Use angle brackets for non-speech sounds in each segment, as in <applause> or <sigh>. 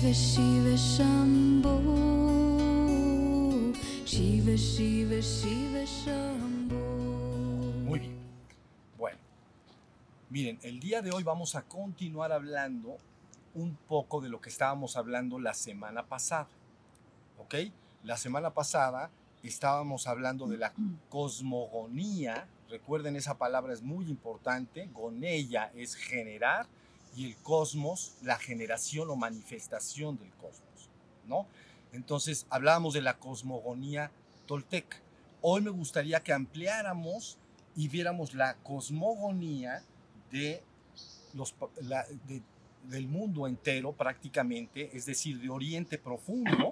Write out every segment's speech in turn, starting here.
Shiva Shiva Shiva Shiva Shiva Muy bien. Bueno, miren, el día de hoy vamos a continuar hablando un poco de lo que estábamos hablando la semana pasada. ¿Ok? La semana pasada estábamos hablando de la cosmogonía. Recuerden, esa palabra es muy importante. Gonella es generar y el cosmos, la generación o manifestación del cosmos. ¿No? Entonces, hablábamos de la cosmogonía tolteca. Hoy me gustaría que ampliáramos y viéramos la cosmogonía de los, de- del mundo entero prácticamente, es decir, de Oriente Profundo,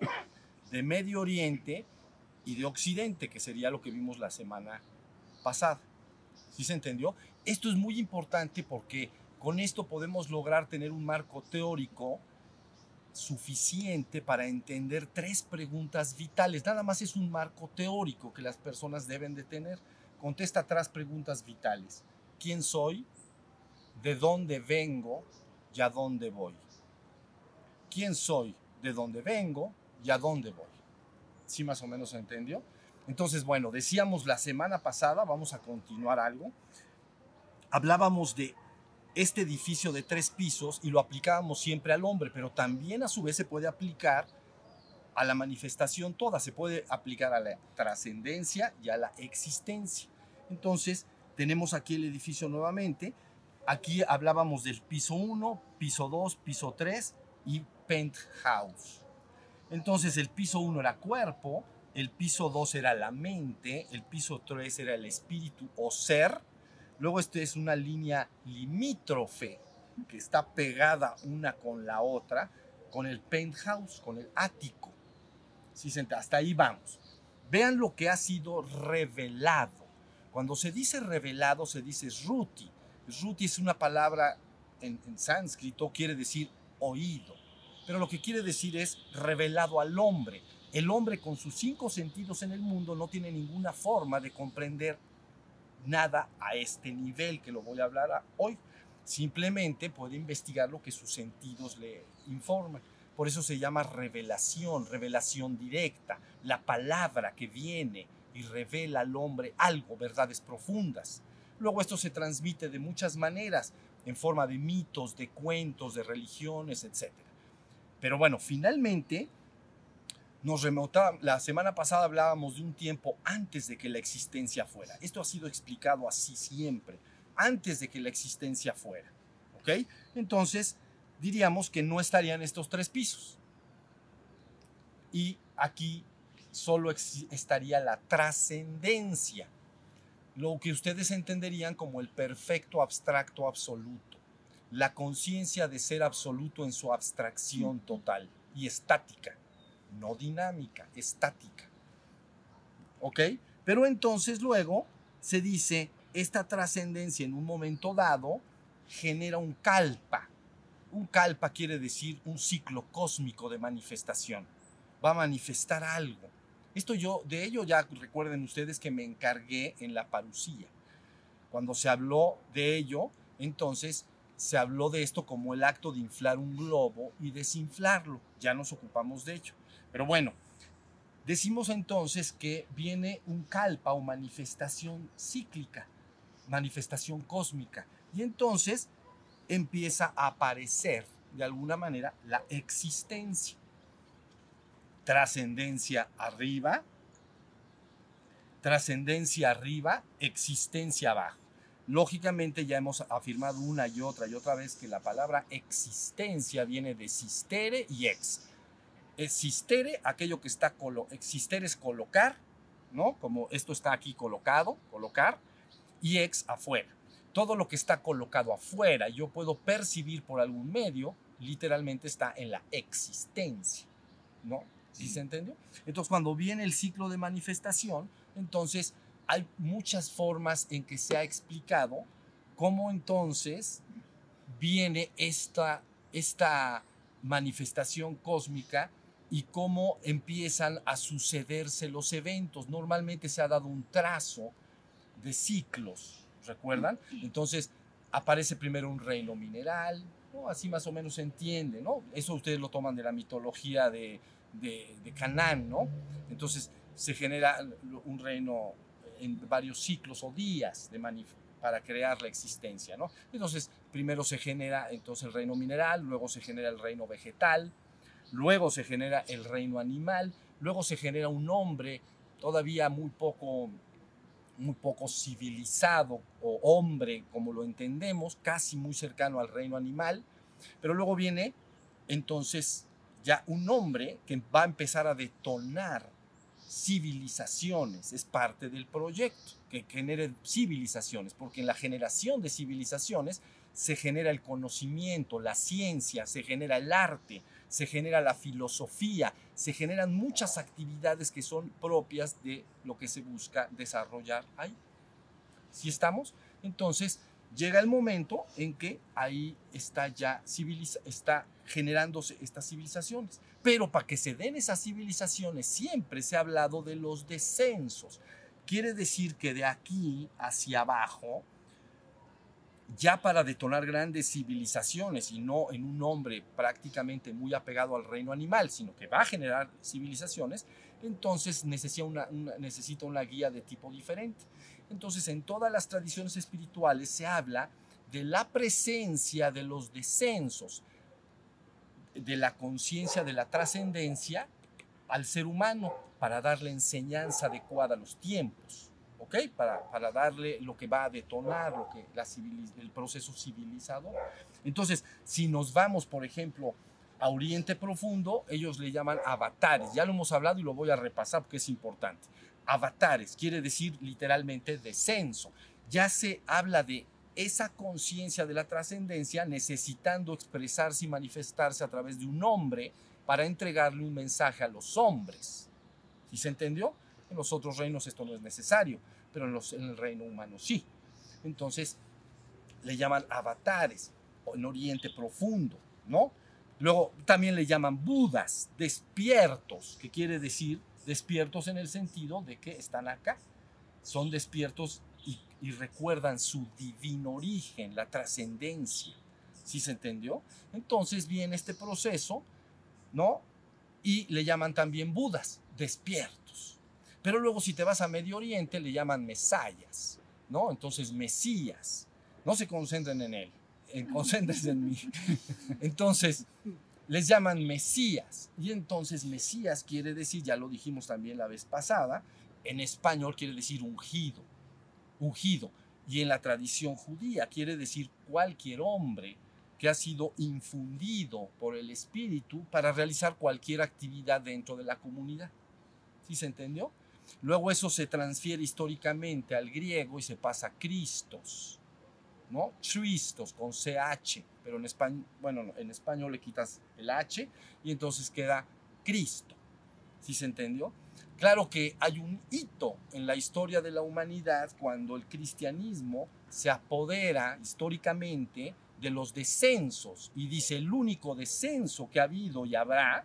de Medio Oriente y de Occidente, que sería lo que vimos la semana pasada. ¿Sí se entendió? Esto es muy importante porque con esto podemos lograr tener un marco teórico suficiente para entender tres preguntas vitales. Nada más es un marco teórico que las personas deben de tener. Contesta tres preguntas vitales. ¿Quién soy? ¿De dónde vengo? ¿Y a dónde voy? ¿Quién soy? ¿De dónde vengo? ¿Y a dónde voy? ¿Sí más o menos se entendió? Entonces, bueno, decíamos la semana pasada, vamos a continuar algo. Hablábamos de este edificio de tres pisos y lo aplicábamos siempre al hombre, pero también a su vez se puede aplicar a la manifestación toda, se puede aplicar a la trascendencia y a la existencia. Entonces, tenemos aquí el edificio nuevamente. Aquí hablábamos del piso 1, piso 2, piso 3 y penthouse. Entonces, el piso 1 era cuerpo, el piso 2 era la mente, el piso 3 era el espíritu o ser, Luego este es una línea limítrofe que está pegada una con la otra, con el penthouse, con el ático. Sí, hasta ahí vamos. Vean lo que ha sido revelado. Cuando se dice revelado, se dice ruti. Ruti es una palabra en, en sánscrito, quiere decir oído. Pero lo que quiere decir es revelado al hombre. El hombre con sus cinco sentidos en el mundo no tiene ninguna forma de comprender nada a este nivel que lo voy a hablar hoy. Simplemente puede investigar lo que sus sentidos le informan. Por eso se llama revelación, revelación directa, la palabra que viene y revela al hombre algo, verdades profundas. Luego esto se transmite de muchas maneras, en forma de mitos, de cuentos, de religiones, etc. Pero bueno, finalmente nos remota, la semana pasada hablábamos de un tiempo antes de que la existencia fuera. Esto ha sido explicado así siempre, antes de que la existencia fuera. ¿Ok? Entonces, diríamos que no estarían estos tres pisos. Y aquí solo estaría la trascendencia, lo que ustedes entenderían como el perfecto abstracto absoluto, la conciencia de ser absoluto en su abstracción total y estática no dinámica, estática. ¿Ok? Pero entonces luego se dice, esta trascendencia en un momento dado genera un kalpa. Un kalpa quiere decir un ciclo cósmico de manifestación. Va a manifestar algo. Esto yo, de ello ya recuerden ustedes que me encargué en la parucía. Cuando se habló de ello, entonces se habló de esto como el acto de inflar un globo y desinflarlo. Ya nos ocupamos de ello. Pero bueno, decimos entonces que viene un kalpa o manifestación cíclica, manifestación cósmica. Y entonces empieza a aparecer de alguna manera la existencia. Trascendencia arriba, trascendencia arriba, existencia abajo. Lógicamente ya hemos afirmado una y otra y otra vez que la palabra existencia viene de sistere y ex. Existere, aquello que está, colo existere es colocar, ¿no? Como esto está aquí colocado, colocar, y ex afuera. Todo lo que está colocado afuera, yo puedo percibir por algún medio, literalmente está en la existencia, ¿no? ¿Sí se entendió? Entonces, cuando viene el ciclo de manifestación, entonces hay muchas formas en que se ha explicado cómo entonces viene esta, esta manifestación cósmica y cómo empiezan a sucederse los eventos. Normalmente se ha dado un trazo de ciclos, ¿recuerdan? Entonces aparece primero un reino mineral, ¿no? Así más o menos se entiende, ¿no? Eso ustedes lo toman de la mitología de, de, de Canaán, ¿no? Entonces se genera un reino en varios ciclos o días de para crear la existencia, ¿no? Entonces, primero se genera entonces el reino mineral, luego se genera el reino vegetal, luego se genera el reino animal, luego se genera un hombre todavía muy poco muy poco civilizado o hombre como lo entendemos, casi muy cercano al reino animal, pero luego viene entonces ya un hombre que va a empezar a detonar civilizaciones, es parte del proyecto, que genere civilizaciones, porque en la generación de civilizaciones se genera el conocimiento, la ciencia, se genera el arte, se genera la filosofía, se generan muchas actividades que son propias de lo que se busca desarrollar ahí. ¿Sí estamos? Entonces, llega el momento en que ahí está ya civiliza está generándose estas civilizaciones. Pero para que se den esas civilizaciones siempre se ha hablado de los descensos. Quiere decir que de aquí hacia abajo, ya para detonar grandes civilizaciones y no en un hombre prácticamente muy apegado al reino animal, sino que va a generar civilizaciones, entonces necesita una, necesita una guía de tipo diferente. Entonces en todas las tradiciones espirituales se habla de la presencia de los descensos, de la conciencia de la trascendencia al ser humano para darle enseñanza adecuada a los tiempos, ¿ok? Para, para darle lo que va a detonar lo que, la el proceso civilizador. Entonces, si nos vamos, por ejemplo, a Oriente Profundo, ellos le llaman avatares. Ya lo hemos hablado y lo voy a repasar porque es importante. Avatares quiere decir literalmente descenso. Ya se habla de esa conciencia de la trascendencia necesitando expresarse y manifestarse a través de un hombre para entregarle un mensaje a los hombres. ¿Sí se entendió? En los otros reinos esto no es necesario, pero en, el reino humano sí. Entonces le llaman avatares en Oriente Profundo, ¿no? Luego también le llaman budas, despiertos, que quiere decir despiertos en el sentido de que están acá. Son despiertos y recuerdan su divino origen, la trascendencia. ¿Sí se entendió? Entonces viene este proceso, ¿no? Y le llaman también Budas, despiertos. Pero luego si te vas a Medio Oriente le llaman Mesayas, ¿no? Entonces Mesías. No se concentren en él, <laughs> concéntrense en mí. Entonces, les llaman Mesías. Y entonces Mesías quiere decir, ya lo dijimos también la vez pasada, en español quiere decir ungido ungido. Y en la tradición judía quiere decir cualquier hombre que ha sido infundido por el Espíritu para realizar cualquier actividad dentro de la comunidad. ¿Sí se entendió? Luego eso se transfiere históricamente al griego y se pasa a Cristos, ¿no? Tristos con CH, pero en español, bueno, en español le quitas el H y entonces queda Cristo. ¿Sí se entendió? Claro que hay un hito en la historia de la humanidad cuando el cristianismo se apodera históricamente de los descensos y dice el único descenso que ha habido y habrá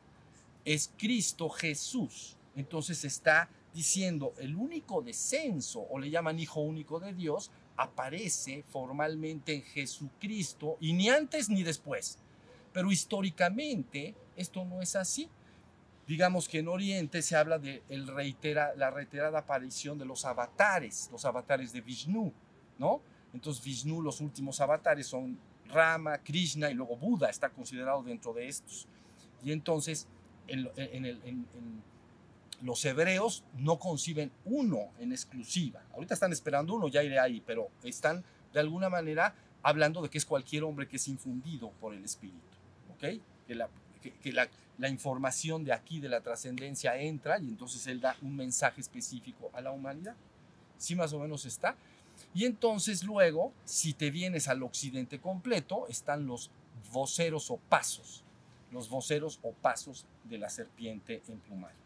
es Cristo Jesús. Entonces está diciendo el único descenso, o le llaman Hijo único de Dios, aparece formalmente en Jesucristo y ni antes ni después. Pero históricamente esto no es así digamos que en Oriente se habla de el reitera, la reiterada aparición de los avatares, los avatares de Vishnu, ¿no? Entonces Vishnu, los últimos avatares son Rama, Krishna y luego Buda está considerado dentro de estos. Y entonces en, en, los hebreos no conciben uno en exclusiva. Ahorita están esperando uno, ya iré ahí, pero están de alguna manera hablando de que es cualquier hombre que es infundido por el Espíritu, ¿ok? Que la, información de aquí, de la trascendencia, entra y entonces él da un mensaje específico a la humanidad. Sí, más o menos está. Y entonces luego, si te vienes al occidente completo, están los voceros o pasos, los voceros o pasos de la serpiente emplumada.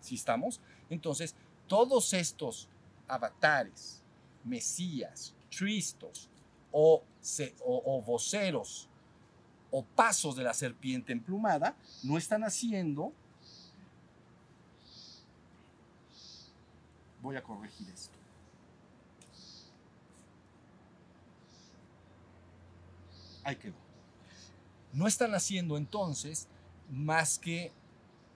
¿Sí estamos? Entonces, todos estos avatares, mesías, tristos o, o, voceros o pasos de la serpiente emplumada no están haciendo. Voy a corregir esto. Ahí quedó. no están haciendo entonces más que...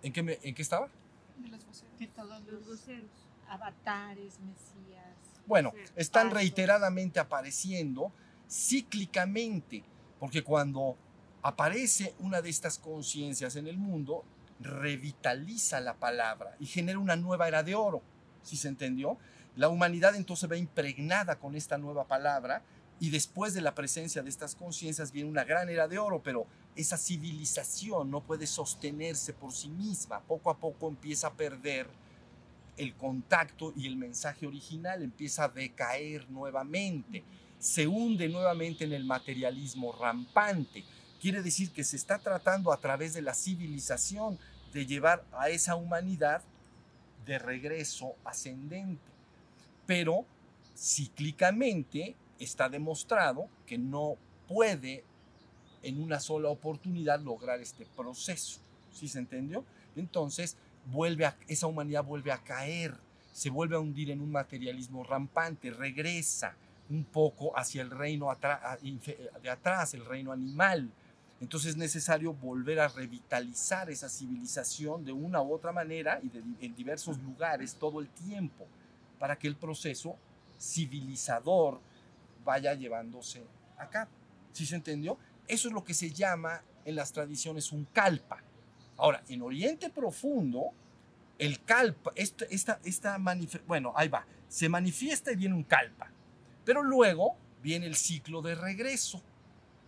¿En qué, en qué estaba? De los voceros. Que todos Los los voceros. avatares, mesías. Bueno, están Pasos. reiteradamente apareciendo cíclicamente, porque cuando aparece una de estas conciencias en el mundo, revitaliza la palabra y genera una nueva era de oro. ¿Sí se entendió? La humanidad entonces va impregnada con esta nueva palabra y después de la presencia de estas conciencias viene una gran era de oro, pero esa civilización no puede sostenerse por sí misma. Poco a poco empieza a perder el contacto y el mensaje original empieza a decaer nuevamente, se hunde nuevamente en el materialismo rampante. Quiere decir que se está tratando a través de la civilización de llevar a esa humanidad de regreso ascendente. Pero cíclicamente está demostrado que no puede en una sola oportunidad lograr este proceso. ¿Sí se entendió? Entonces, vuelve a, esa humanidad vuelve a caer, se vuelve a hundir en un materialismo rampante, regresa un poco hacia el reino de atrás, el reino animal. Entonces es necesario volver a revitalizar esa civilización de una u otra manera y en diversos lugares todo el tiempo para que el proceso civilizador vaya llevándose a cabo. ¿Sí se entendió? Eso es lo que se llama en las tradiciones un kalpa. Ahora, en Oriente Profundo, el kalpa, esta, esta, esta bueno, ahí va, se manifiesta y viene un kalpa, pero luego viene el ciclo de regreso.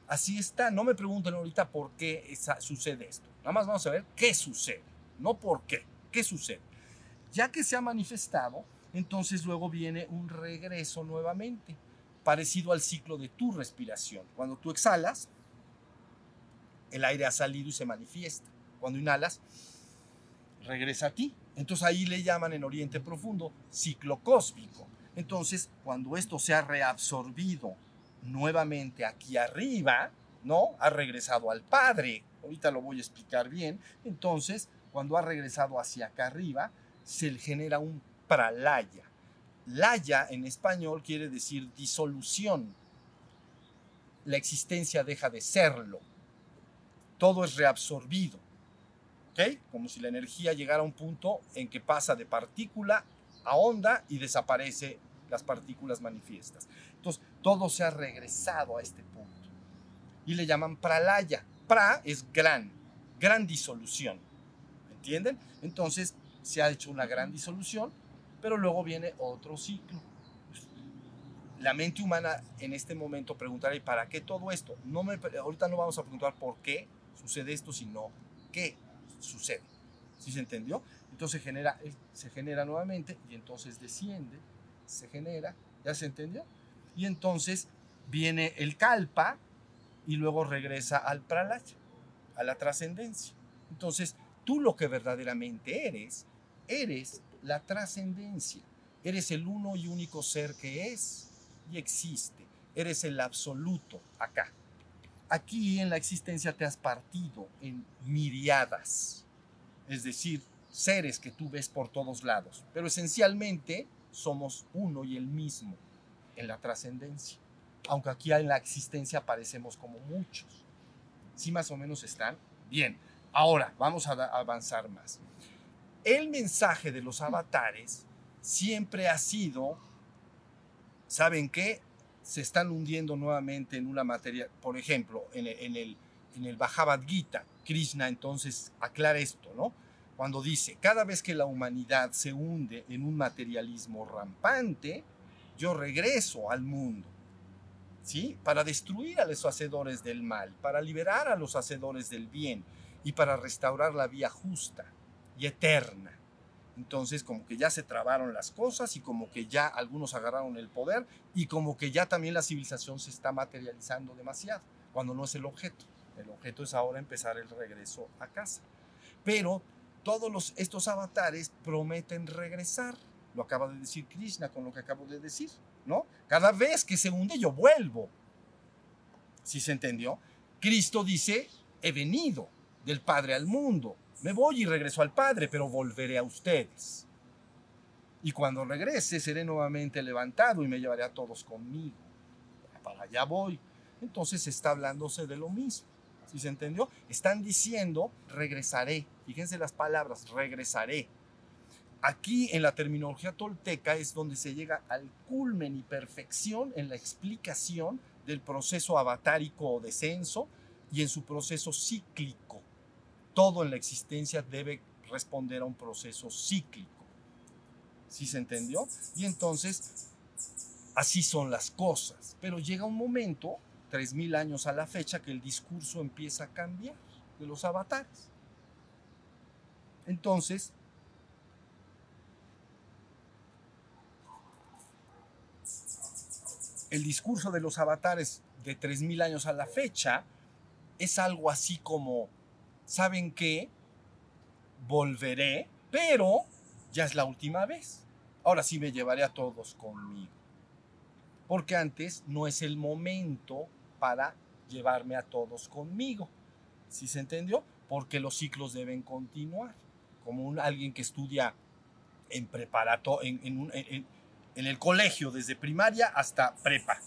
Así está, no me pregunten ahorita por qué esa- sucede esto. Nada más vamos a ver qué sucede, no por qué, qué sucede. Ya que se ha manifestado, entonces luego viene un regreso nuevamente, parecido al ciclo de tu respiración. Cuando tú exhalas, el aire ha salido y se manifiesta. Cuando inhalas, regresa a ti. Entonces ahí le llaman en Oriente Profundo ciclo cósmico. Entonces, cuando esto se ha reabsorbido nuevamente aquí arriba, ¿no? Ha regresado al Padre. Ahorita lo voy a explicar bien. Entonces, cuando ha regresado hacia acá arriba, se le genera un pralaya. Laya en español quiere decir disolución. La existencia deja de serlo. Todo es reabsorbido. ¿Ok? Como si la energía llegara a un punto en que pasa de partícula a onda y desaparece las partículas manifiestas. Entonces, todo se ha regresado a este punto. Y le llaman pralaya. Pra es gran, gran disolución. ¿Entienden? Entonces, se ha hecho una gran disolución, pero luego viene otro ciclo. La mente humana en este momento preguntará, ¿y para qué todo esto? No me, ahorita no vamos a preguntar por qué sucede esto, sino qué sucede. ¿Sí se entendió? Entonces genera, se genera nuevamente y entonces desciende, se genera, ¿ya se entendió? Y entonces viene el kalpa y luego regresa al pralaya, a la trascendencia. Entonces, tú lo que verdaderamente eres, eres la trascendencia. Eres el uno y único ser que es y existe. Eres el absoluto acá. Aquí en la existencia te has partido en miriadas, es decir, seres que tú ves por todos lados, pero esencialmente somos uno y el mismo en la trascendencia, aunque aquí en la existencia parecemos como muchos. ¿Sí más o menos están? Bien, ahora vamos a avanzar más. El mensaje de los avatares siempre ha sido, ¿saben qué? Se están hundiendo nuevamente en una materia, por ejemplo, en el, en el, en el Bhagavad Gita, Krishna entonces aclara esto, ¿no? Cuando dice, cada vez que la humanidad se hunde en un materialismo rampante, yo regreso al mundo, ¿sí? Para destruir a los hacedores del mal, para liberar a los hacedores del bien y para restaurar la vía justa y eterna. Entonces, como que ya se trabaron las cosas y como que ya algunos agarraron el poder y como que ya también la civilización se está materializando demasiado, cuando no es el objeto. El objeto es ahora empezar el regreso a casa. Pero todos los, estos avatares prometen regresar. Lo acaba de decir Krishna con lo que acabo de decir, ¿no? Cada vez que se hunde yo vuelvo. ¿Sí se entendió? Cristo dice, he venido del Padre al mundo. Me voy y regreso al Padre, pero volveré a ustedes. Y cuando regrese seré nuevamente levantado y me llevaré a todos conmigo. Para allá voy. Entonces está hablándose de lo mismo. ¿Sí se entendió? Están diciendo, regresaré. Fíjense las palabras, regresaré. Aquí en la terminología tolteca es donde se llega al culmen y perfección en la explicación del proceso avatárico o descenso y en su proceso cíclico. Todo en la existencia debe responder a un proceso cíclico. ¿Sí se entendió? Y entonces, así son las cosas. Pero llega un momento, 3.000 años a la fecha, que el discurso empieza a cambiar de los avatares. Entonces, el discurso de los avatares de 3.000 años a la fecha es algo así como, ¿saben qué? Volveré, pero ya es la última vez. Ahora sí me llevaré a todos conmigo. Porque antes no es el momento para llevarme a todos conmigo. ¿Sí se entendió? Porque los ciclos deben continuar. Como un, alguien que estudia en preparato, en, en, en el colegio, desde primaria hasta prepa.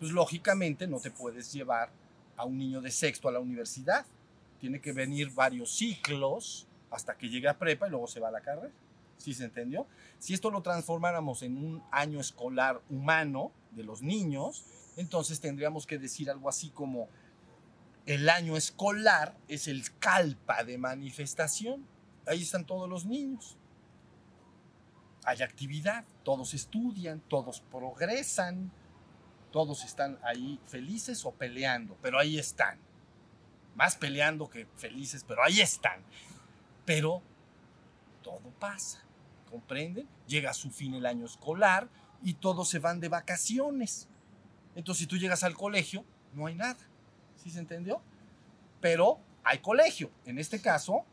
Pues lógicamente no te puedes llevar a un niño de sexto a la universidad. Tiene que venir varios ciclos hasta que llegue a prepa y luego se va a la carrera. ¿Sí se entendió? Si esto lo transformáramos en un año escolar humano de los niños, entonces tendríamos que decir algo así como el año escolar es el calpa de manifestación. Ahí están todos los niños. Hay actividad, todos estudian, todos progresan, todos están ahí felices o peleando, pero ahí están. Más peleando que felices, pero ahí están. Pero todo pasa, ¿comprenden? Llega a su fin el año escolar y todos se van de vacaciones. Entonces, si tú llegas al colegio, no hay nada. ¿Sí se entendió? Pero hay colegio. En este caso,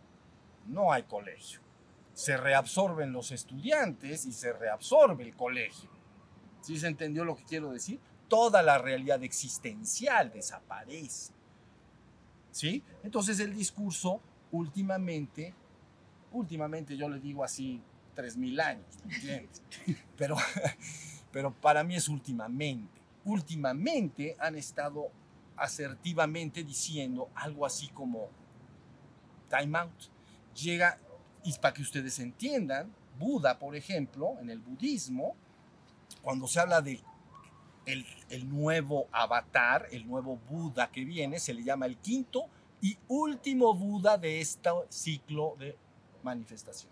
no hay colegio. Se reabsorben los estudiantes y se reabsorbe el colegio. ¿Sí se entendió lo que quiero decir? Toda la realidad existencial desaparece. ¿Sí? Entonces el discurso últimamente, últimamente yo le digo así, 3.000 años, ¿me entiendes? <laughs> Pero, pero para mí es últimamente. Últimamente han estado asertivamente diciendo algo así como time out. Llega, y para que ustedes entiendan, Buda, por ejemplo, en el budismo, cuando se habla de el, nuevo avatar, el nuevo Buda que viene, se le llama el quinto y último Buda de este ciclo de manifestación.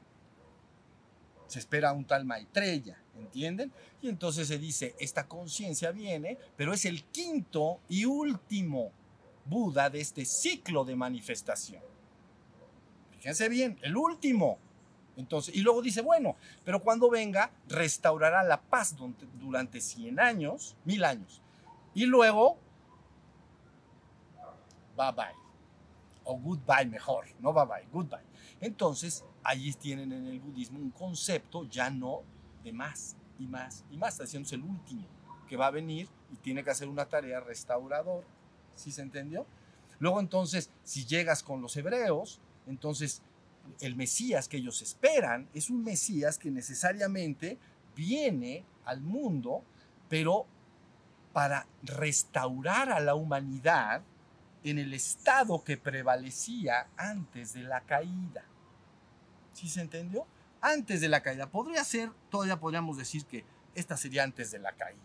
Se espera un tal Maitreya, ¿entienden? Y entonces se dice, esta conciencia viene, pero es el quinto y último Buda de este ciclo de manifestación. Fíjense bien, el último. Entonces, y luego dice, bueno, pero cuando venga, restaurará la paz durante 100 años, mil años. Y luego, bye bye. O goodbye mejor, no bye bye, goodbye. Entonces, allí tienen en el budismo un concepto ya no de más y más y más. Es el último que va a venir y tiene que hacer una tarea restaurador. ¿Sí se entendió? Luego entonces, si llegas con los hebreos, entonces el Mesías que ellos esperan es un Mesías que necesariamente viene al mundo, pero para restaurar a la humanidad en el estado que prevalecía antes de la caída. ¿Sí se entendió? Antes de la caída. Podría ser, todavía podríamos decir que esta sería antes de la caída.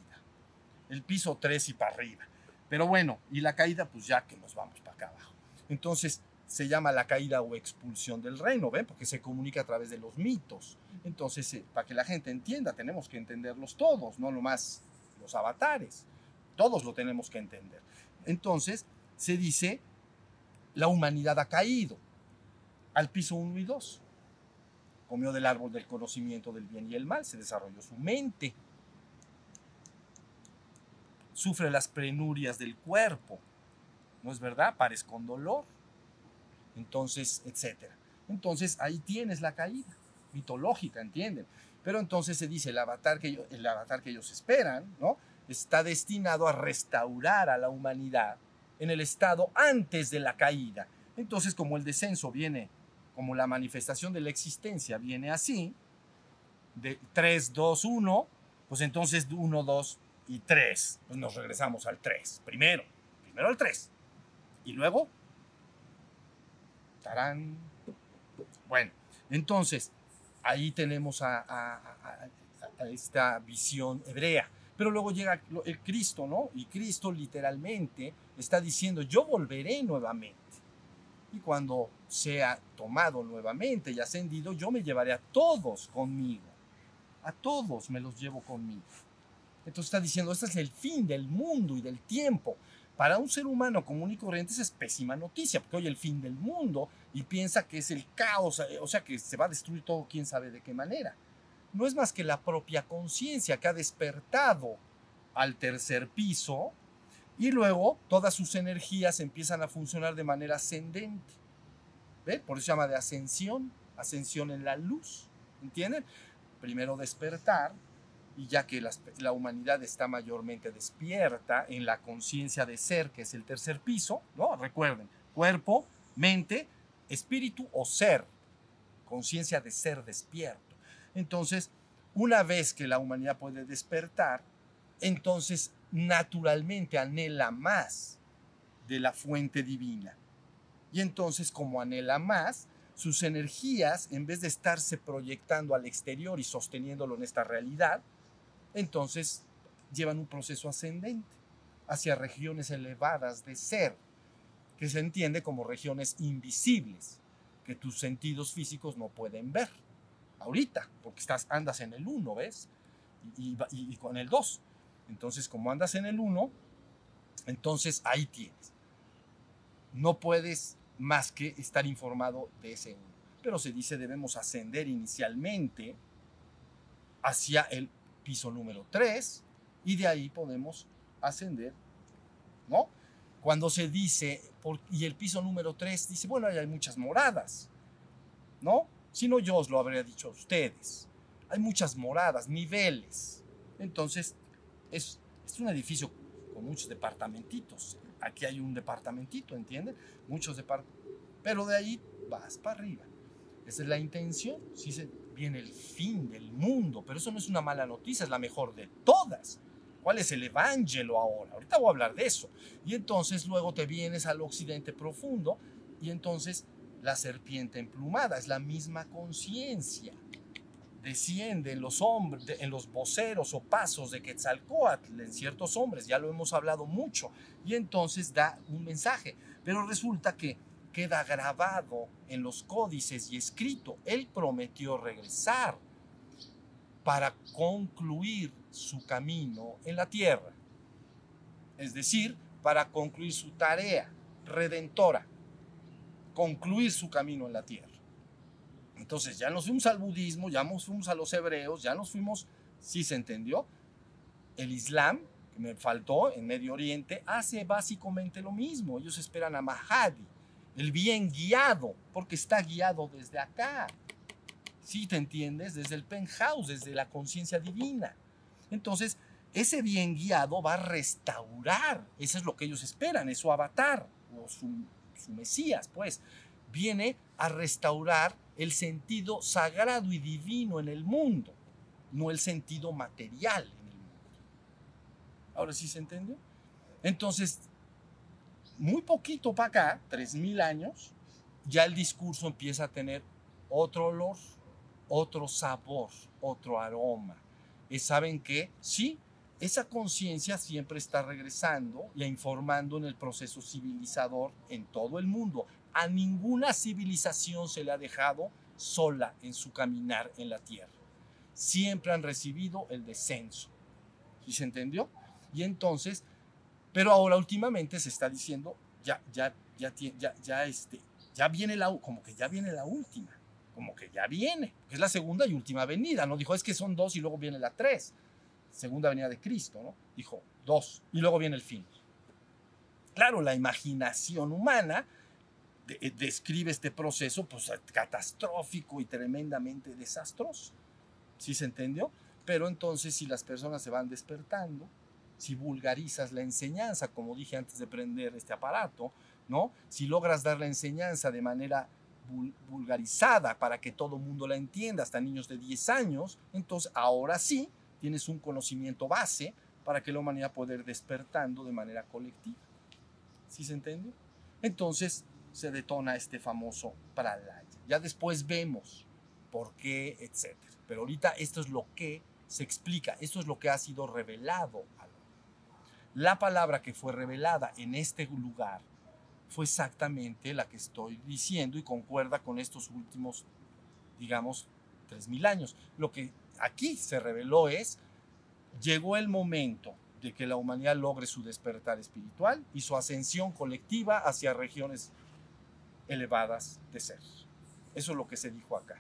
El piso 3 y para arriba. Pero bueno, y la caída, pues ya que nos vamos para acá abajo. Entonces, se llama la caída o expulsión del reino, ¿ven? Porque se comunica a través de los mitos. Entonces, eh, para que la gente entienda, tenemos que entenderlos todos, no nomás los avatares. Todos lo tenemos que entender. Entonces, se dice, la humanidad ha caído al piso 1 y 2. Comió del árbol del conocimiento del bien y el mal, se desarrolló su mente. Sufre las penurias del cuerpo, ¿no es verdad? Pares con dolor entonces, etcétera. Entonces ahí tienes la caída mitológica, ¿entienden? Pero entonces se dice, el avatar que, ellos, el avatar que ellos esperan, ¿no? Está destinado a restaurar a la humanidad en el estado antes de la caída. Entonces, como el descenso viene, como la manifestación de la existencia viene así, de 3, 2, 1, pues entonces 1, 2 y 3, pues nos regresamos al 3. Primero, primero al 3. Y luego Bueno, entonces, ahí tenemos a, a- esta visión hebrea. Pero luego llega el Cristo, ¿no? Y Cristo literalmente está diciendo, yo volveré nuevamente. Y cuando sea tomado nuevamente y ascendido, yo me llevaré a todos conmigo. A todos me los llevo conmigo. Entonces está diciendo, este es el fin del mundo y del tiempo. Para un ser humano común y corriente es pésima noticia, porque hoy el fin del mundo y piensa que es el caos, eh, o sea que se va a destruir todo, quién sabe de qué manera. No es más que la propia conciencia que ha despertado al tercer piso y luego todas sus energías empiezan a funcionar de manera ascendente. ¿Ve? Por eso se llama de ascensión, ascensión en la luz. ¿Entienden? Primero despertar, y ya que la humanidad está mayormente despierta en la conciencia de ser, que es el tercer piso, ¿no? Recuerden, cuerpo, mente, espíritu o ser, conciencia de ser despierto. Entonces, una vez que la humanidad puede despertar, entonces naturalmente anhela más de la fuente divina. Y entonces, como anhela más, sus energías, en vez de estarse proyectando al exterior y sosteniéndolo en esta realidad, entonces llevan un proceso ascendente hacia regiones elevadas de ser, que se entiende como regiones invisibles, que tus sentidos físicos no pueden ver ahorita, porque estás, andas en el 1, ¿ves? Y, con el 2. Entonces, como andas en el 1, entonces ahí tienes. No puedes más que estar informado de ese 1. Pero se dice debemos ascender inicialmente hacia el piso número 3 y de ahí podemos ascender, ¿no? Cuando se dice, por- y el piso número 3 dice, bueno, ahí hay muchas moradas, ¿no? Si no, yo os lo habría dicho a ustedes. Hay muchas moradas, niveles. Entonces, es, es un edificio con muchos departamentitos. Aquí hay un departamentito, ¿entienden? Muchos departamentos. Pero de ahí vas para arriba. Esa es la intención. Si se viene el fin del mundo, pero eso no es una mala noticia, es la mejor de todas. ¿Cuál es el evangelo ahora? Ahorita voy a hablar de eso. Y entonces luego te vienes al occidente profundo y entonces la serpiente emplumada es la misma conciencia. Desciende en los hombres, en los voceros o pasos de Quetzalcoatl, en ciertos hombres, ya lo hemos hablado mucho, y entonces da un mensaje. Pero resulta que queda grabado en los códices y escrito. Él prometió regresar para concluir su camino en la tierra. Es decir, para concluir su tarea redentora, concluir su camino en la tierra. Entonces ya nos fuimos al budismo, ya nos fuimos a los hebreos, ya nos fuimos, sí se entendió, el Islam, que me faltó en Medio Oriente, hace básicamente lo mismo. Ellos esperan a Mahdi, el bien guiado, porque está guiado desde acá. ¿Sí te entiendes? Desde el penthouse, desde la conciencia divina. Entonces, ese bien guiado va a restaurar, eso es lo que ellos esperan, es su avatar, o su, Mesías, pues, viene a restaurar el sentido sagrado y divino en el mundo, no el sentido material en el mundo. Ahora sí se entendió. Entonces, muy poquito para acá, 3.000 años, ya el discurso empieza a tener otro olor, otro sabor, otro aroma. Y saben que sí, esa conciencia siempre está regresando y informando en el proceso civilizador en todo el mundo. A ninguna civilización se le ha dejado sola en su caminar en la tierra. Siempre han recibido el descenso. ¿Sí se entendió? Y entonces, pero ahora últimamente se está diciendo, ya, ya, ya, ya, ya, este, ya viene la, como que ya viene la última, como que ya viene, es la segunda y última venida, ¿no? Dijo, es que son dos y luego viene la tres, segunda venida de Cristo, ¿no? Dijo, dos, y luego viene el fin. Claro, la imaginación humana eh, describe este proceso pues catastrófico y tremendamente desastroso. ¿Sí se entendió? Pero entonces si las personas se van despertando, si vulgarizas la enseñanza, como dije antes de prender este aparato, ¿no? Si logras dar la enseñanza de manera vul- vulgarizada para que todo mundo la entienda, hasta niños de 10 años, entonces ahora sí tienes un conocimiento base para que la humanidad pueda ir despertando de manera colectiva. ¿Sí se entiende? Entonces, se detona este famoso pralaya. Ya después vemos por qué, etc. Pero ahorita esto es lo que se explica, esto es lo que ha sido revelado la palabra que fue revelada en este lugar fue exactamente la que estoy diciendo y concuerda con estos últimos, digamos, tres mil años. Lo que aquí se reveló es, llegó el momento de que la humanidad logre su despertar espiritual y su ascensión colectiva hacia regiones elevadas de ser. Eso es lo que se dijo acá.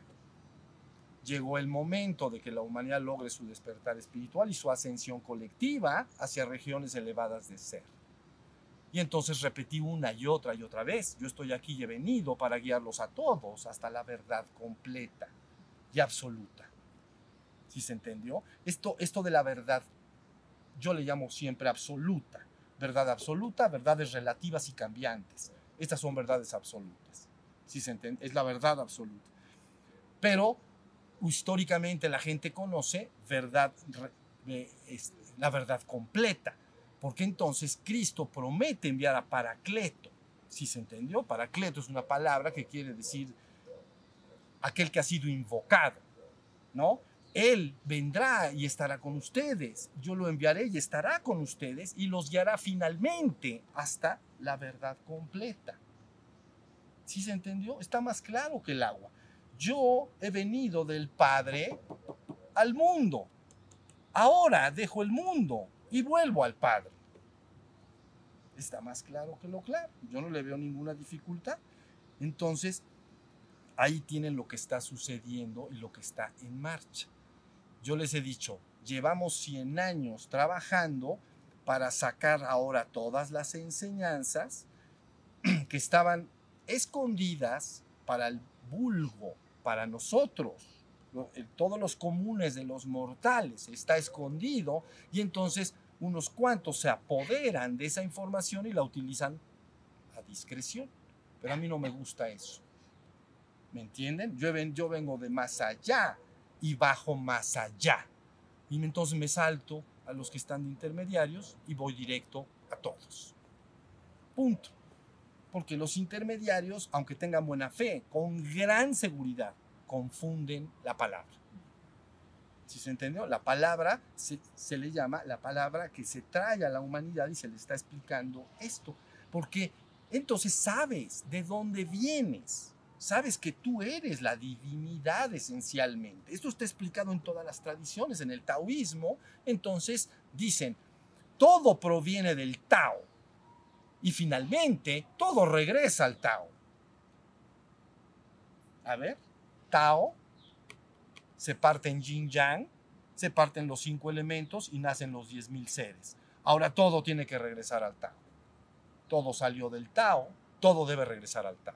Llegó el momento de que la humanidad logre su despertar espiritual y su ascensión colectiva hacia regiones elevadas de ser. Y entonces repetí una y otra y otra vez, yo estoy aquí y he venido para guiarlos a todos hasta la verdad completa y absoluta. ¿Sí se entendió? Esto, esto de la verdad, yo le llamo siempre absoluta. Verdad absoluta, verdades relativas y cambiantes. Estas son verdades absolutas. ¿Sí se entiende? Es la verdad absoluta. Pero históricamente la gente conoce verdad, la verdad completa, porque entonces Cristo promete enviar a Paracleto. ¿Sí se entendió? Paracleto es una palabra que quiere decir aquel que ha sido invocado, ¿no? Él vendrá y estará con ustedes. Yo lo enviaré y estará con ustedes y los guiará finalmente hasta la verdad completa. ¿Sí se entendió? Está más claro que el agua yo he venido del Padre al mundo. Ahora dejo el mundo y vuelvo al Padre. Está más claro que lo claro. Yo no le veo ninguna dificultad. Entonces, ahí tienen lo que está sucediendo y lo que está en marcha. Yo les he dicho, llevamos 100 años trabajando para sacar ahora todas las enseñanzas que estaban escondidas para el vulgo, para nosotros, todos los comunes de los mortales, está escondido y entonces unos cuantos se apoderan de esa información y la utilizan a discreción. Pero a mí no me gusta eso. ¿Me entienden? Yo, yo vengo de más allá y bajo más allá. Y entonces me salto a los que están de intermediarios y voy directo a todos. Punto porque los intermediarios, aunque tengan buena fe, con gran seguridad, confunden la palabra. ¿Sí se entendió? La palabra se, le llama la palabra que se trae a la humanidad y se le está explicando esto. Porque entonces sabes de dónde vienes. Sabes que tú eres la divinidad esencialmente. Esto está explicado en todas las tradiciones. En el taoísmo, entonces dicen, todo proviene del Tao y finalmente, todo regresa al Tao. A ver, Tao se parte en Yin Yang, se parten los cinco elementos y nacen los diez mil seres. Ahora todo tiene que regresar al Tao. Todo salió del Tao, todo debe regresar al Tao.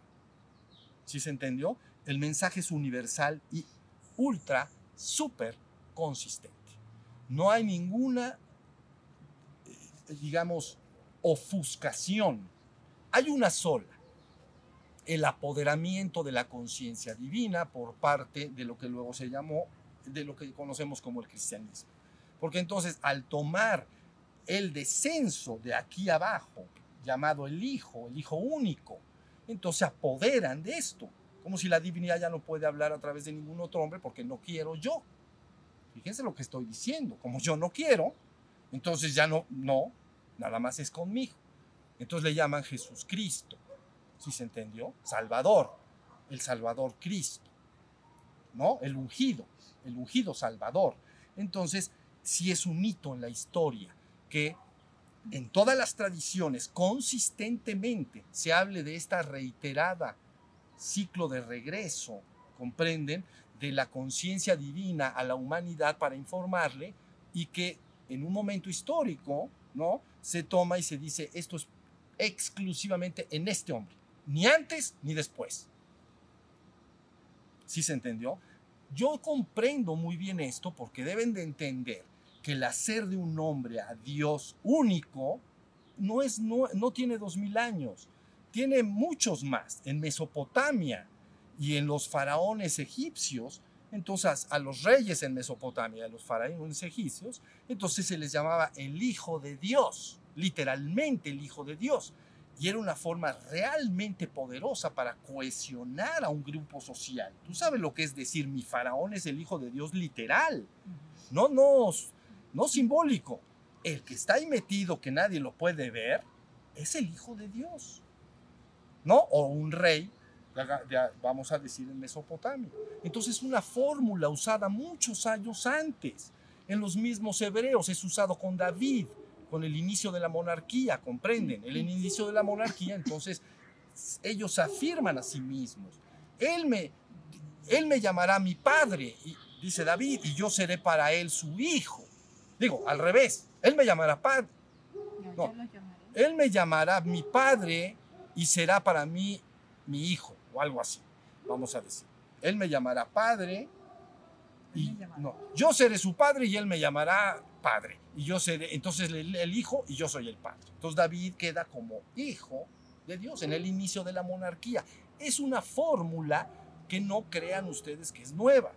¿Sí se entendió? El mensaje es universal y ultra, súper consistente. No hay ninguna, eh, digamos, ofuscación. Hay una sola, el apoderamiento de la conciencia divina por parte de lo que luego se llamó, de lo que conocemos como el cristianismo. Porque entonces al tomar el descenso de aquí abajo, llamado el Hijo, el Hijo único, entonces se apoderan de esto, como si la divinidad ya no puede hablar a través de ningún otro hombre porque no quiero yo. Fíjense lo que estoy diciendo, como yo no quiero, entonces ya no, no, nada más es conmigo. Entonces le llaman Jesús Cristo. ¿Sí se entendió? Salvador, el Salvador Cristo. ¿No? El ungido, el ungido Salvador. Entonces, si es un hito en la historia que en todas las tradiciones consistentemente se hable de esta reiterada ciclo de regreso, comprenden, de la conciencia divina a la humanidad para informarle y que en un momento histórico, ¿no? Se toma y se dice, esto es exclusivamente en este hombre, ni antes ni después. ¿Sí se entendió? Yo comprendo muy bien esto porque deben de entender que el hacer de un hombre a Dios único no, es, no, no tiene dos mil años, tiene muchos más. En Mesopotamia y en los faraones egipcios, entonces a los reyes en Mesopotamia, a los faraones egipcios, entonces se les llamaba el Hijo de Dios, literalmente el Hijo de Dios. Y era una forma realmente poderosa para cohesionar a un grupo social. Tú sabes lo que es decir, mi faraón es el hijo de Dios literal, no, no, no simbólico. El que está ahí metido, que nadie lo puede ver, es el hijo de Dios. ¿No? O un rey, vamos a decir en Mesopotamia. Entonces, una fórmula usada muchos años antes. En los mismos hebreos es usado con David con el inicio de la monarquía, comprenden, el inicio de la monarquía, entonces ellos afirman a sí mismos, él me, él me llamará mi padre, y, dice David, y yo seré para él su hijo. Digo, al revés, él me llamará padre. No, él me llamará mi padre y será para mí mi hijo, o algo así, vamos a decir. Él me llamará padre y no, yo seré su padre y él me llamará padre. Y yo seré, entonces el, hijo y yo soy el padre. Entonces David queda como hijo de Dios en el inicio de la monarquía. Es una fórmula que no crean ustedes que es nueva.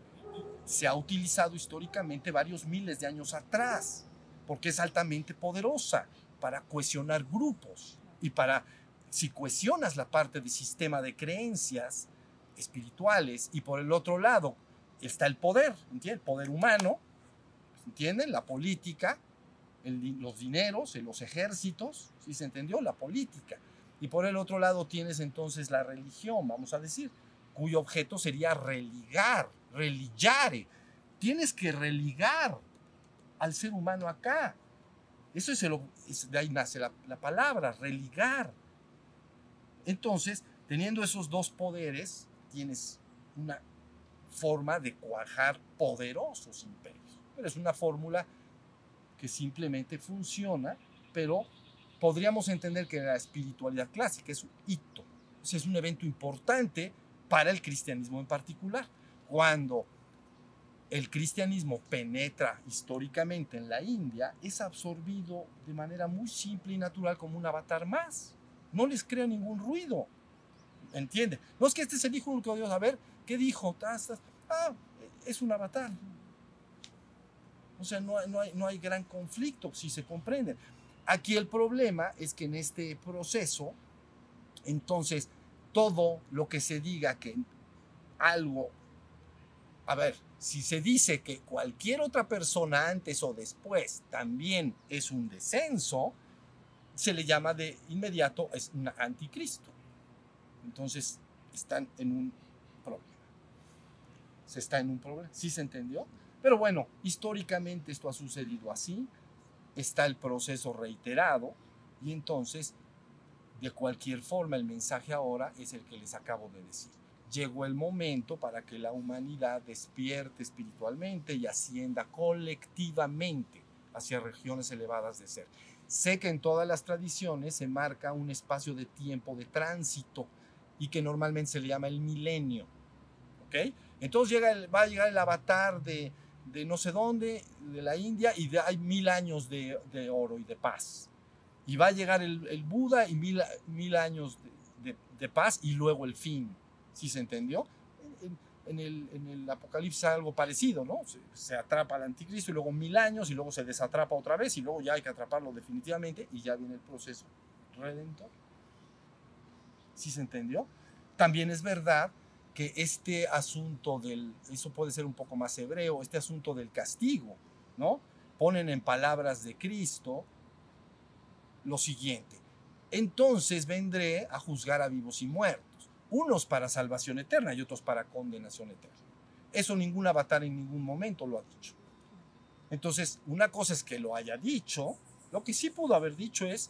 Se ha utilizado históricamente varios miles de años atrás, porque es altamente poderosa para cohesionar grupos y para, si cohesionas la parte del sistema de creencias espirituales y por el otro lado está el poder, ¿entiendes? El poder humano, ¿entienden? La política, los dineros, los ejércitos, ¿sí se entendió? La política. Y por el otro lado tienes entonces la religión, vamos a decir, cuyo objeto sería religar, religare. Tienes que religar al ser humano acá. Eso es, el, de ahí nace la, la palabra, religar. Entonces, teniendo esos dos poderes, tienes una forma de cuajar poderosos imperios. Pero es una fórmula que simplemente funciona, pero podríamos entender que la espiritualidad clásica es un hito, es un evento importante para el cristianismo en particular. Cuando el cristianismo penetra históricamente en la India, es absorbido de manera muy simple y natural como un avatar más. No les crea ningún ruido. ¿Entiende? No es que este es el hijo único de Dios. A ver, ¿Qué dijo? Ah, es un avatar. O sea, no, no, hay, no hay gran conflicto, si se comprende. Aquí el problema es que en este proceso, entonces, todo lo que se diga que algo, a ver, si se dice que cualquier otra persona antes o después también es un descenso, se le llama de inmediato es un anticristo. Entonces, están en un problema se está en un problema. ¿Sí se entendió? Pero bueno, históricamente esto ha sucedido así, está el proceso reiterado y entonces, de cualquier forma, el mensaje ahora es el que les acabo de decir. Llegó el momento para que la humanidad despierte espiritualmente y ascienda colectivamente hacia regiones elevadas de ser. Sé que en todas las tradiciones se marca un espacio de tiempo de tránsito y que normalmente se le llama el milenio. ¿Ok? Entonces llega va a llegar el avatar de, no sé dónde, de la India, y hay mil años de, oro y de paz. Y va a llegar el, Buda y mil, mil años de, paz y luego el fin. ¿Sí se entendió? En, el, en el, Apocalipsis algo parecido, ¿no? Se, se, atrapa al anticristo y luego mil años y luego se desatrapa otra vez y luego ya hay que atraparlo definitivamente y ya viene el proceso redentor. ¿Sí se entendió? También es verdad que este asunto del, eso puede ser un poco más hebreo, este asunto del castigo, ¿no? Ponen en palabras de Cristo lo siguiente, entonces vendré a juzgar a vivos y muertos, unos para salvación eterna y otros para condenación eterna. Eso ningún avatar en ningún momento lo ha dicho. Entonces, una cosa es que lo haya dicho, lo que sí pudo haber dicho es,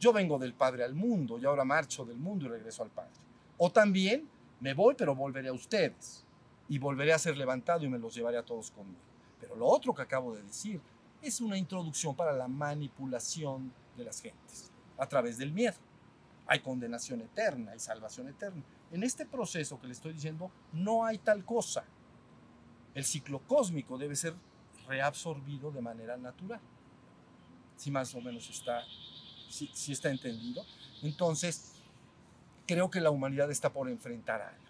yo vengo del Padre al mundo y ahora marcho del mundo y regreso al Padre. O también, me voy, pero volveré a ustedes. Y volveré a ser levantado y me los llevaré a todos conmigo. Pero lo otro que acabo de decir es una introducción para la manipulación de las gentes a través del miedo. Hay condenación eterna, hay salvación eterna. En este proceso que le estoy diciendo, no hay tal cosa. El ciclo cósmico debe ser reabsorbido de manera natural. Si más o menos está, si, está entendido. Entonces, creo que la humanidad está por enfrentar algo.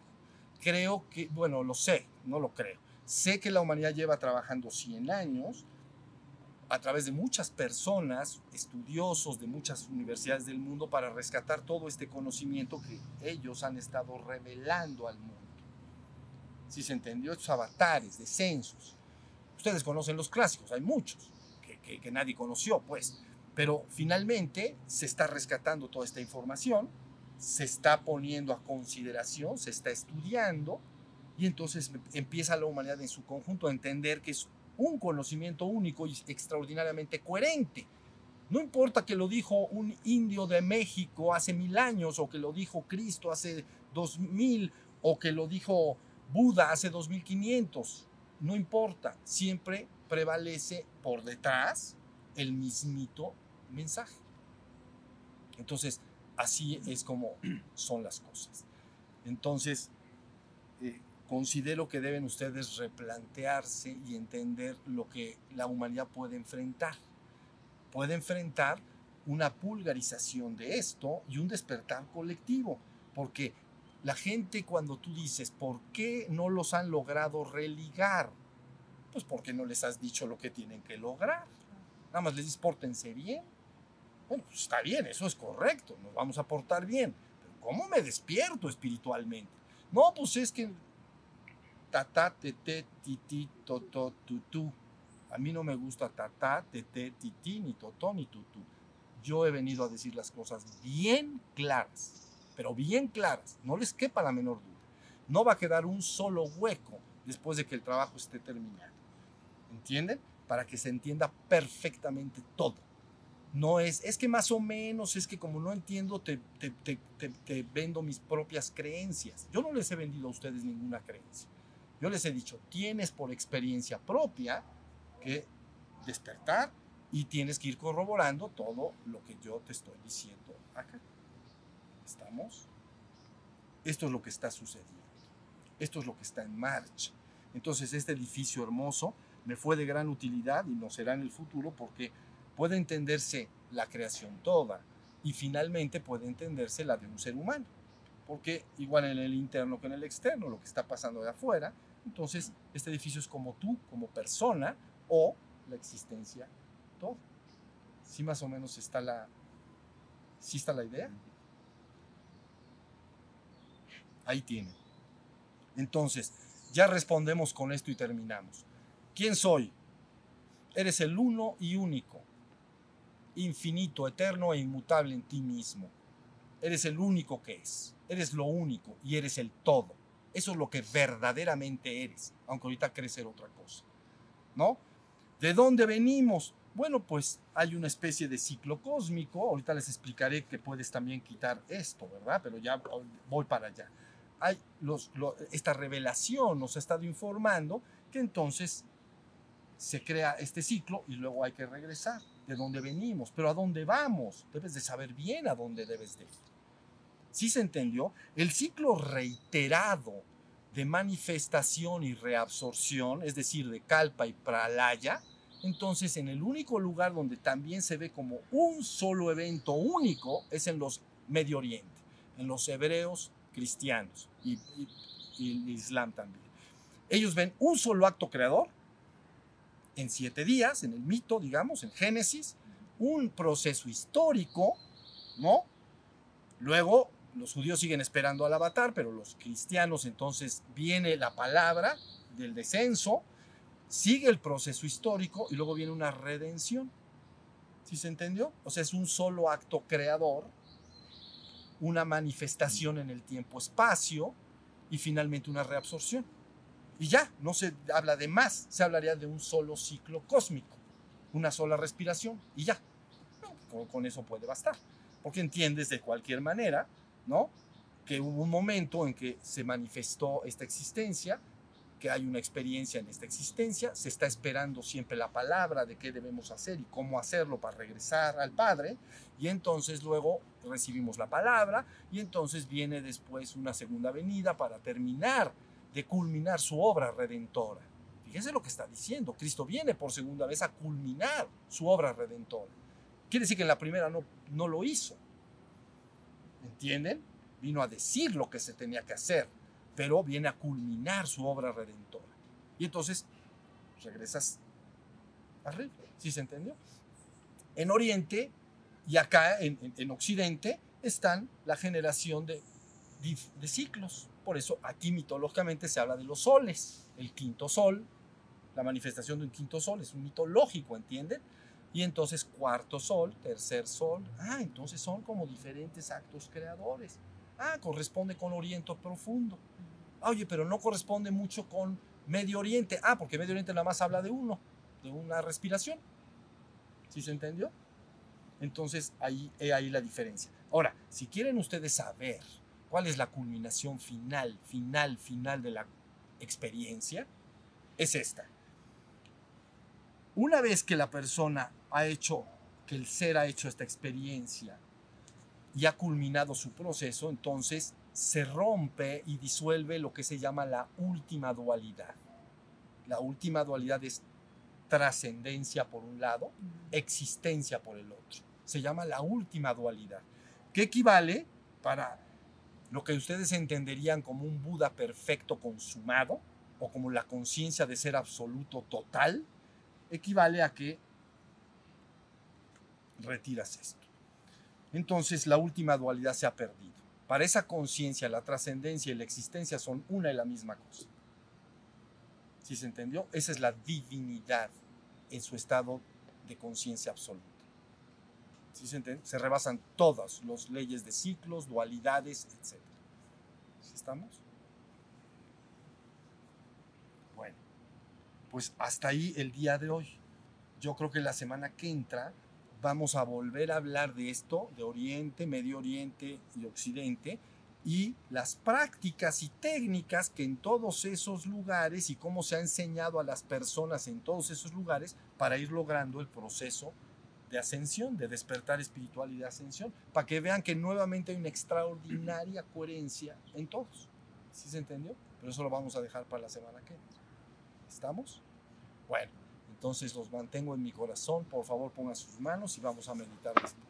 Creo que, bueno, lo sé, no lo creo. Sé que la humanidad lleva trabajando 100 años a través de muchas personas, estudiosos de muchas universidades del mundo, para rescatar todo este conocimiento que ellos han estado revelando al mundo. Si se entendió, estos avatares, descensos. Ustedes conocen los clásicos, hay muchos que, que, nadie conoció, pues. Pero finalmente se está rescatando toda esta información, se está poniendo a consideración, se está estudiando, y entonces empieza la humanidad en su conjunto a entender que es un conocimiento único y extraordinariamente coherente. No importa que lo dijo un indio de México hace mil años, o que lo dijo Cristo hace dos mil, o que lo dijo Buda hace dos mil quinientos. No importa, siempre prevalece por detrás el mismito mensaje. Entonces, así es como son las cosas. Entonces, considero que deben ustedes replantearse y entender lo que la humanidad puede enfrentar. Puede enfrentar una pulgarización de esto y un despertar colectivo, porque la gente cuando tú dices, ¿por qué no los han logrado religar? Pues porque no les has dicho lo que tienen que lograr. Nada más les dices, pórtense bien. Bueno, pues está bien, eso es correcto, nos vamos a portar bien. Pero ¿cómo me despierto espiritualmente? No, pues es que tatá, tete, titi, toto, tutú. A mí no me gusta tatá, tete, titi, ni totó, ni tutú. Yo he venido a decir las cosas bien claras, pero bien claras, no les quepa la menor duda. No va a quedar un solo hueco después de que el trabajo esté terminado. ¿Entienden? Para que se entienda perfectamente todo. No es, es que más o menos, es que como no entiendo, te, te, te, te, vendo mis propias creencias. Yo no les he vendido a ustedes ninguna creencia. Yo les he dicho, tienes por experiencia propia que despertar y tienes que ir corroborando todo lo que yo te estoy diciendo acá. ¿Estamos? Esto es lo que está sucediendo. Esto es lo que está en marcha. Entonces, este edificio hermoso me fue de gran utilidad y no será en el futuro porque puede entenderse la creación toda y finalmente puede entenderse la de un ser humano. Porque igual en el interno que en el externo, lo que está pasando de afuera, entonces este edificio es como tú, como persona o la existencia todo. Sí más o menos está la, sí está la idea. Ahí tiene. Entonces, ya respondemos con esto y terminamos. ¿Quién soy? Eres el uno y único infinito, eterno e inmutable en ti mismo. Eres el único que es, eres lo único y eres el todo. Eso es lo que verdaderamente eres, aunque ahorita crees ser otra cosa. ¿No? ¿De dónde venimos? Bueno, pues hay una especie de ciclo cósmico. Ahorita les explicaré que puedes también quitar esto, ¿verdad? Pero ya voy para allá. Hay esta revelación nos ha estado informando que entonces se crea este ciclo y luego hay que regresar de dónde venimos, pero a dónde vamos. Debes de saber bien a dónde debes de ir. ¿Sí se entendió? El ciclo reiterado de manifestación y reabsorción, es decir, de calpa y pralaya, entonces en el único lugar donde también se ve como un solo evento único es en los Medio Oriente, en los hebreos cristianos y, y el Islam también. Ellos ven un solo acto creador en siete días, en el mito, digamos, en Génesis, un proceso histórico, ¿no? Luego los judíos siguen esperando al avatar, pero los cristianos entonces viene la palabra del descenso, sigue el proceso histórico y luego viene una redención. ¿Sí se entendió? O sea, es un solo acto creador, una manifestación en el tiempo-espacio y finalmente una reabsorción. Y ya, no se habla de más, se hablaría de un solo ciclo cósmico, una sola respiración y ya. Con, con eso puede bastar, porque entiendes de cualquier manera, ¿no? Que hubo un momento en que se manifestó esta existencia, que hay una experiencia en esta existencia, se está esperando siempre la palabra de qué debemos hacer y cómo hacerlo para regresar al Padre, y entonces luego recibimos la palabra, y entonces viene después una segunda venida para terminar de culminar su obra redentora. Fíjense lo que está diciendo. Cristo viene por segunda vez a culminar su obra redentora. Quiere decir que en la primera no, no lo hizo. ¿Entienden? Vino a decir lo que se tenía que hacer, pero viene a culminar su obra redentora. Y entonces regresas arriba. ¿Sí se entendió? En Oriente y acá en, en- en Occidente están la generación de, de ciclos. Por eso aquí mitológicamente se habla de los soles. El quinto sol, la manifestación de un quinto sol, es un mito lógico, ¿entienden? Y entonces cuarto sol, tercer sol. Ah, entonces son como diferentes actos creadores. Ah, corresponde con Oriente Profundo. Ah, Oye, pero no corresponde mucho con Medio Oriente. Ah, porque Medio Oriente nada más habla de uno, de una respiración. ¿Sí se entendió? Entonces ahí, ahí la diferencia. Ahora, si quieren ustedes saber cuál es la culminación final, final, final de la experiencia, es esta. Una vez que la persona ha hecho, que el ser ha hecho esta experiencia y ha culminado su proceso, entonces se rompe y disuelve lo que se llama la última dualidad. La última dualidad es trascendencia por un lado, existencia por el otro. Se llama la última dualidad, que equivale para lo que ustedes entenderían como un Buda perfecto consumado o como la conciencia de ser absoluto total, equivale a que retiras esto. Entonces la última dualidad se ha perdido. Para esa conciencia, la trascendencia y la existencia son una y la misma cosa. ¿Sí se entendió? Esa es la divinidad en su estado de conciencia absoluta. ¿Sí se entiende? Se rebasan todas las leyes de ciclos, dualidades, etc. ¿Sí estamos? Bueno, pues hasta ahí el día de hoy. Yo creo que la semana que entra vamos a volver a hablar de esto, de Oriente, Medio Oriente y Occidente, y las prácticas y técnicas que en todos esos lugares y cómo se ha enseñado a las personas en todos esos lugares para ir logrando el proceso de ascensión, de despertar espiritual y de ascensión, para que vean que nuevamente hay una extraordinaria coherencia en todos. ¿Sí se entendió? Pero eso lo vamos a dejar para la semana que entra. ¿Estamos? Bueno, entonces los mantengo en mi corazón. Por favor, pongan sus manos y vamos a meditar después.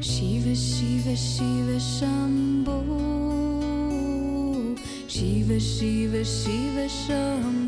Shiva Shiva Shiva Shiva Shiva